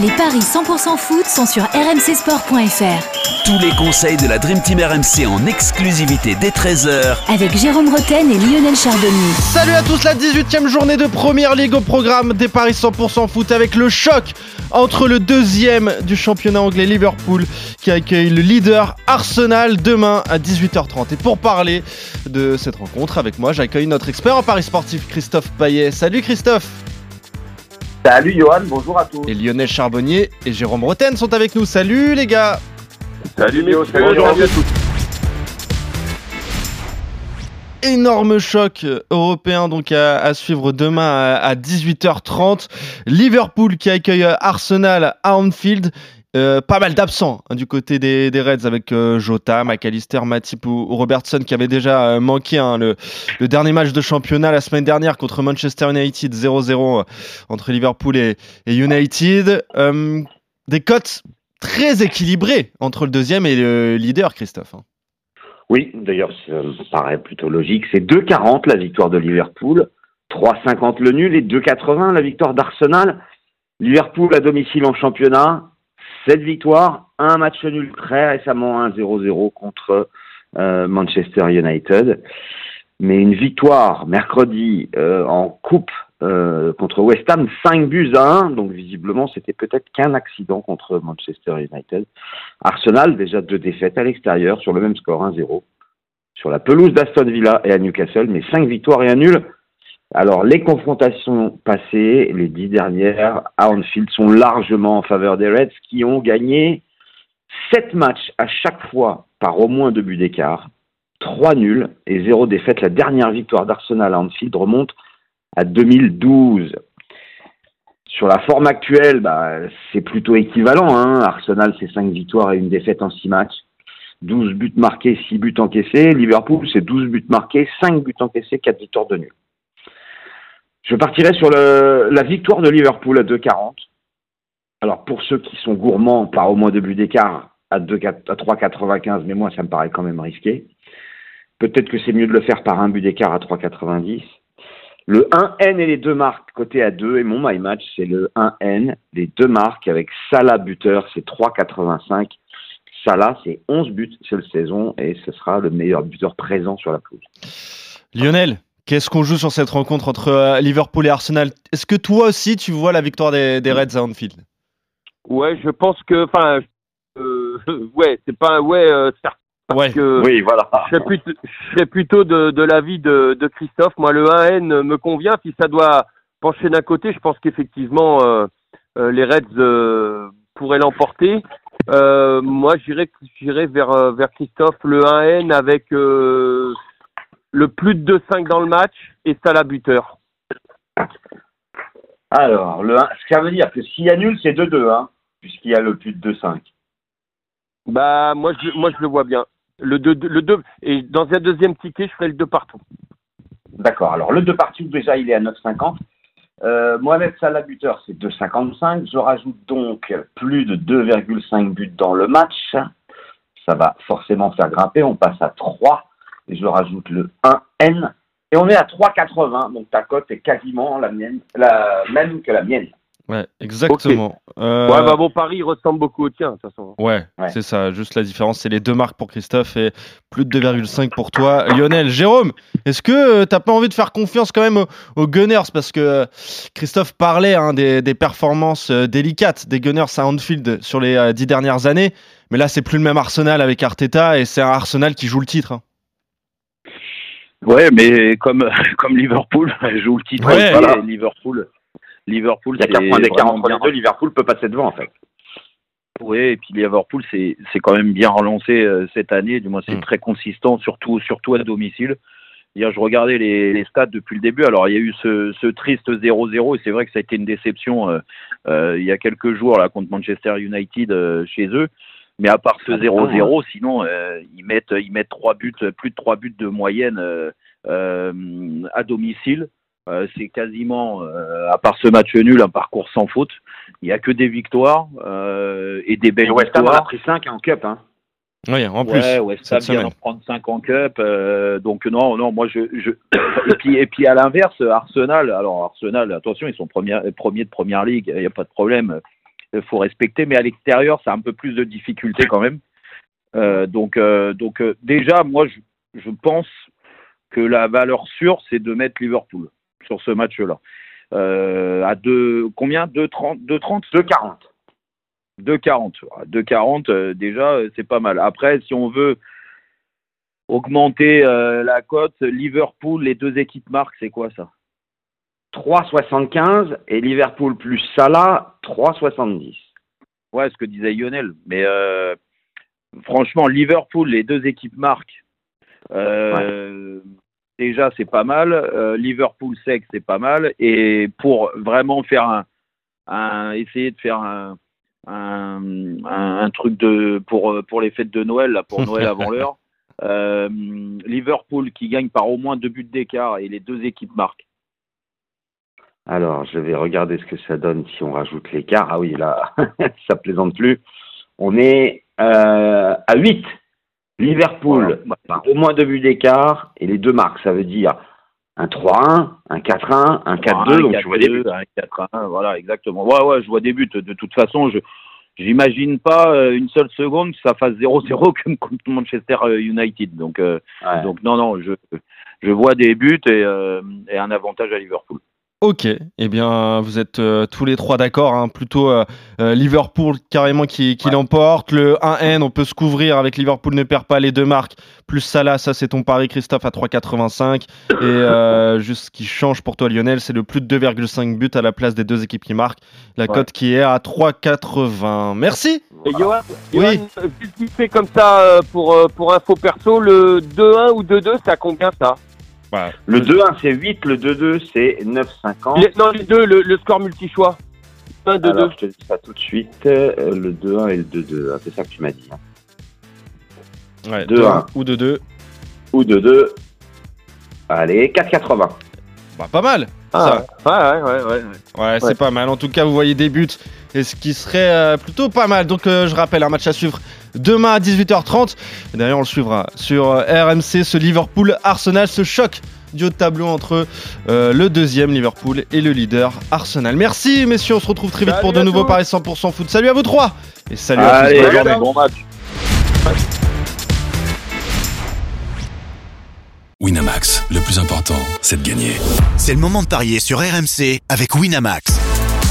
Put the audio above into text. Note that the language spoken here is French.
Les paris 100% foot sont sur rmcsport.fr. Tous les conseils de la Dream Team RMC en exclusivité dès 13h Avec Jérôme Roten et Lionel Charbonnier. Salut à tous, la 18e journée de Première Ligue au programme des paris 100% foot avec le choc entre le deuxième du championnat anglais Liverpool qui accueille le leader Arsenal demain à 18h30. Et pour parler de cette rencontre avec moi, j'accueille notre expert en paris sportif Christophe Payet. Salut Christophe Salut Johan, bonjour à tous. Et Lionel Charbonnier et Jérôme Roten sont avec nous. Salut les gars Salut Léo, salut bonjour à tous. énorme choc européen donc à, suivre demain à, 18h30. Liverpool qui accueille Arsenal à Anfield. Euh, pas mal d'absents hein, du côté des, Reds avec euh, Jota, McAllister, Matip ou, Robertson qui avait déjà euh, manqué hein, le, dernier match de championnat la semaine dernière contre Manchester United 0-0 entre Liverpool et, United. des cotes très équilibrées entre le deuxième et le leader, Christophe. Hein. Oui, d'ailleurs, ça me paraît plutôt logique. C'est 2,40 la victoire de Liverpool, 3,50 le nul et 2,80 la victoire d'Arsenal. Liverpool à domicile en championnat, 7 victoires, un match nul très récemment, 1-0-0 contre euh, Manchester United. Mais une victoire mercredi euh, en coupe euh, contre West Ham, 5 buts à 1. Donc visiblement, c'était peut-être qu'un accident contre Manchester United. Arsenal, déjà deux défaites à l'extérieur sur le même score, 1-0. Sur la pelouse d'Aston Villa et à Newcastle, mais 5 victoires et un nul. Alors les confrontations passées, les dix dernières à Anfield, sont largement en faveur des Reds qui ont gagné 7 matchs à chaque fois par au moins deux buts d'écart. 3 nuls et 0 défaite. La dernière victoire d'Arsenal à Anfield remonte à 2012. Sur la forme actuelle, bah, c'est plutôt équivalent. Hein. Arsenal, c'est 5 victoires et une défaite en 6 matchs. 12 buts marqués, 6 buts encaissés. Liverpool, c'est 12 buts marqués, 5 buts encaissés, 4 victoires de nul. Je partirai sur la victoire de Liverpool à 2,40. Alors pour ceux qui sont gourmands par au moins deux buts d'écart à, à 3,95, mais moi ça me paraît quand même risqué. Peut-être que c'est mieux de le faire par un but d'écart à 3,90. Le 1N et les deux marques côté à 2 et mon my match c'est le 1N, les deux marques avec Salah buteur, c'est 3,85. Salah c'est 11 buts cette saison et ce sera le meilleur buteur présent sur la pelouse. Lionel, qu'est-ce qu'on joue sur cette rencontre entre euh, Liverpool et Arsenal? Est-ce que toi aussi tu vois la victoire des, Reds à Anfield? Ouais, je pense que, enfin, euh, ouais, c'est pas un ouais euh, ouais. oui, voilà. Je serais plutôt, de, l'avis de, Christophe. Moi, le 1N me convient. Si ça doit pencher d'un côté, je pense qu'effectivement, euh, euh, les Reds euh, pourraient l'emporter. moi, j'irais, j'irais vers, vers Christophe, le 1N avec le plus de 2-5 dans le match et Salah buteur. Alors, le 1, ça veut dire que s'il y a nul, c'est 2-2, hein, puisqu'il y a le plus de 2-5. Bah, moi je, moi, je le vois bien. Le 2, le 2, et dans un deuxième ticket, je ferai le 2 partout. D'accord. Alors, le 2 partout, déjà, il est à 9,50. Euh, Mohamed Salah buteur, c'est 2,55. Je rajoute donc plus de 2,5 buts dans le match. Ça va forcément faire grimper. On passe à 3. Et je rajoute le 1N. Et on est à 3,80. Donc ta cote est quasiment la, mienne, la même que la mienne. Ouais, exactement. Euh, ouais, bah bon, Paris ressemble beaucoup au tien, de toute façon. Ouais, c'est ça. Juste la différence, c'est les deux marques pour Christophe et plus de 2,5 pour toi, Lionel. Jérôme, est-ce que tu euh, t'as pas envie de faire confiance quand même aux, Gunners? Parce que euh, Christophe parlait hein, des, performances délicates des Gunners à Anfield sur les dix dernières années. Mais là, c'est plus le même Arsenal avec Arteta et c'est un Arsenal qui joue le titre. Hein. Ouais, mais comme, comme Liverpool joue le titre, ouais, Liverpool Liverpool, il y a 4 points d'écart entre les deux. Liverpool peut passer devant en fait. Oui, et puis Liverpool, c'est quand même bien relancé euh, cette année. Du moins, c'est mm. très consistant, surtout, surtout à domicile. Hier, je regardais les, les, stats depuis le début. Alors, il y a eu ce, ce triste 0-0 et c'est vrai que ça a été une déception euh, euh, il y a quelques jours là contre Manchester United chez eux. Mais à part ce 0-0, sinon ils mettent ils mettent trois buts, plus de trois buts de moyenne à domicile. Euh, c'est quasiment, euh, à part ce match nul, un parcours sans faute. Il n'y a que des victoires euh, et des belles et West Ham a pris 5 en Cup. Hein. Oui, en plus. Ouais, West Ham vient d'en prendre 5 en Cup. euh, donc non, non, moi je, je... et puis et puis à l'inverse, Arsenal. Alors Arsenal, attention, ils sont premiers premiers de première ligue, il n'y a pas de problème. Il faut respecter, mais à l'extérieur, ça a un peu plus de difficultés quand même. Euh, donc euh, donc euh, déjà, moi je, je pense que la valeur sûre, c'est de mettre Liverpool sur ce match-là. Euh, à deux combien? 2,30 2,30 2,40. 2,40. 2,40, euh, déjà, euh, c'est pas mal. Après, si on veut augmenter euh, la cote, Liverpool, les deux équipes marquent, c'est quoi ça? 3,75 et Liverpool plus Salah, 3,70. Ouais, ce que disait Lionel. Mais euh, franchement, Liverpool, les deux équipes marquent. Euh, Déjà, c'est pas mal. Euh, Liverpool sec, c'est pas mal. Et pour vraiment faire un, un essayer de faire un, un, un, un truc de pour pour les fêtes de Noël, là, pour Noël avant l'heure. Liverpool qui gagne par au moins deux buts d'écart et les deux équipes marquent. Alors, je vais regarder ce que ça donne si on rajoute l'écart. Ah oui, là, ça plaisante plus. On est euh, à 8. Liverpool, Voilà. par au moins deux buts d'écart et les deux marques. Ça veut dire un 3-1, un 4-1, un 4-2. donc je vois des buts. un 4-1, voilà, exactement. Ouais, ouais, je vois des buts. De toute façon, je j'imagine pas euh, une seule seconde que ça fasse 0-0 comme contre Manchester euh, United. Donc, euh, Ouais. donc non, non, je, je vois des buts et, euh, et un avantage à Liverpool. Ok, eh bien vous êtes euh, tous les trois d'accord, hein, plutôt euh, euh, Liverpool carrément qui, qui l'emporte, le 1N on peut se couvrir avec Liverpool ne perd pas les deux marques, plus Salah, ça c'est ton pari Christophe à 3,85 et euh, juste ce qui change pour toi Lionel c'est le plus de 2,5 buts à la place des deux équipes qui marquent, la Ouais. cote qui est à 3,80. Merci. Et Johan, Oui. Johan, fait comme ça pour, pour info perso, le 2-1 ou 2-2, c'est à combien ça? Le 2-1, c'est 8. Le 2-2, c'est 9,50. Les- Non, les deux, le, le score multi-choix. 1, 2, 2. Alors, je te dis ça tout de suite. Euh, le 2-1 et le 2-2. hein, c'est ça que tu m'as dit. hein. ouais, 2-1. ou 2-2, Ou 2-2. Allez, 4,80. bah, pas mal Ah, ça. ouais, ouais, ouais, ouais. Ouais, c'est Ouais. pas mal. En tout cas, vous voyez des buts et ce qui serait euh, plutôt pas mal. Donc, euh, je rappelle, un match à suivre demain à 18h30. Et D'ailleurs, on le suivra sur euh, RMC, ce Liverpool-Arsenal, ce choc du haut de tableau entre euh, le deuxième Liverpool et le leader Arsenal. Merci, messieurs. On se retrouve très vite Salut pour de nouveaux paris 100% foot. Salut à vous trois et salut à tous. Allez, bon match. Winamax, le plus important, c'est de gagner. C'est le moment de parier sur RMC avec Winamax.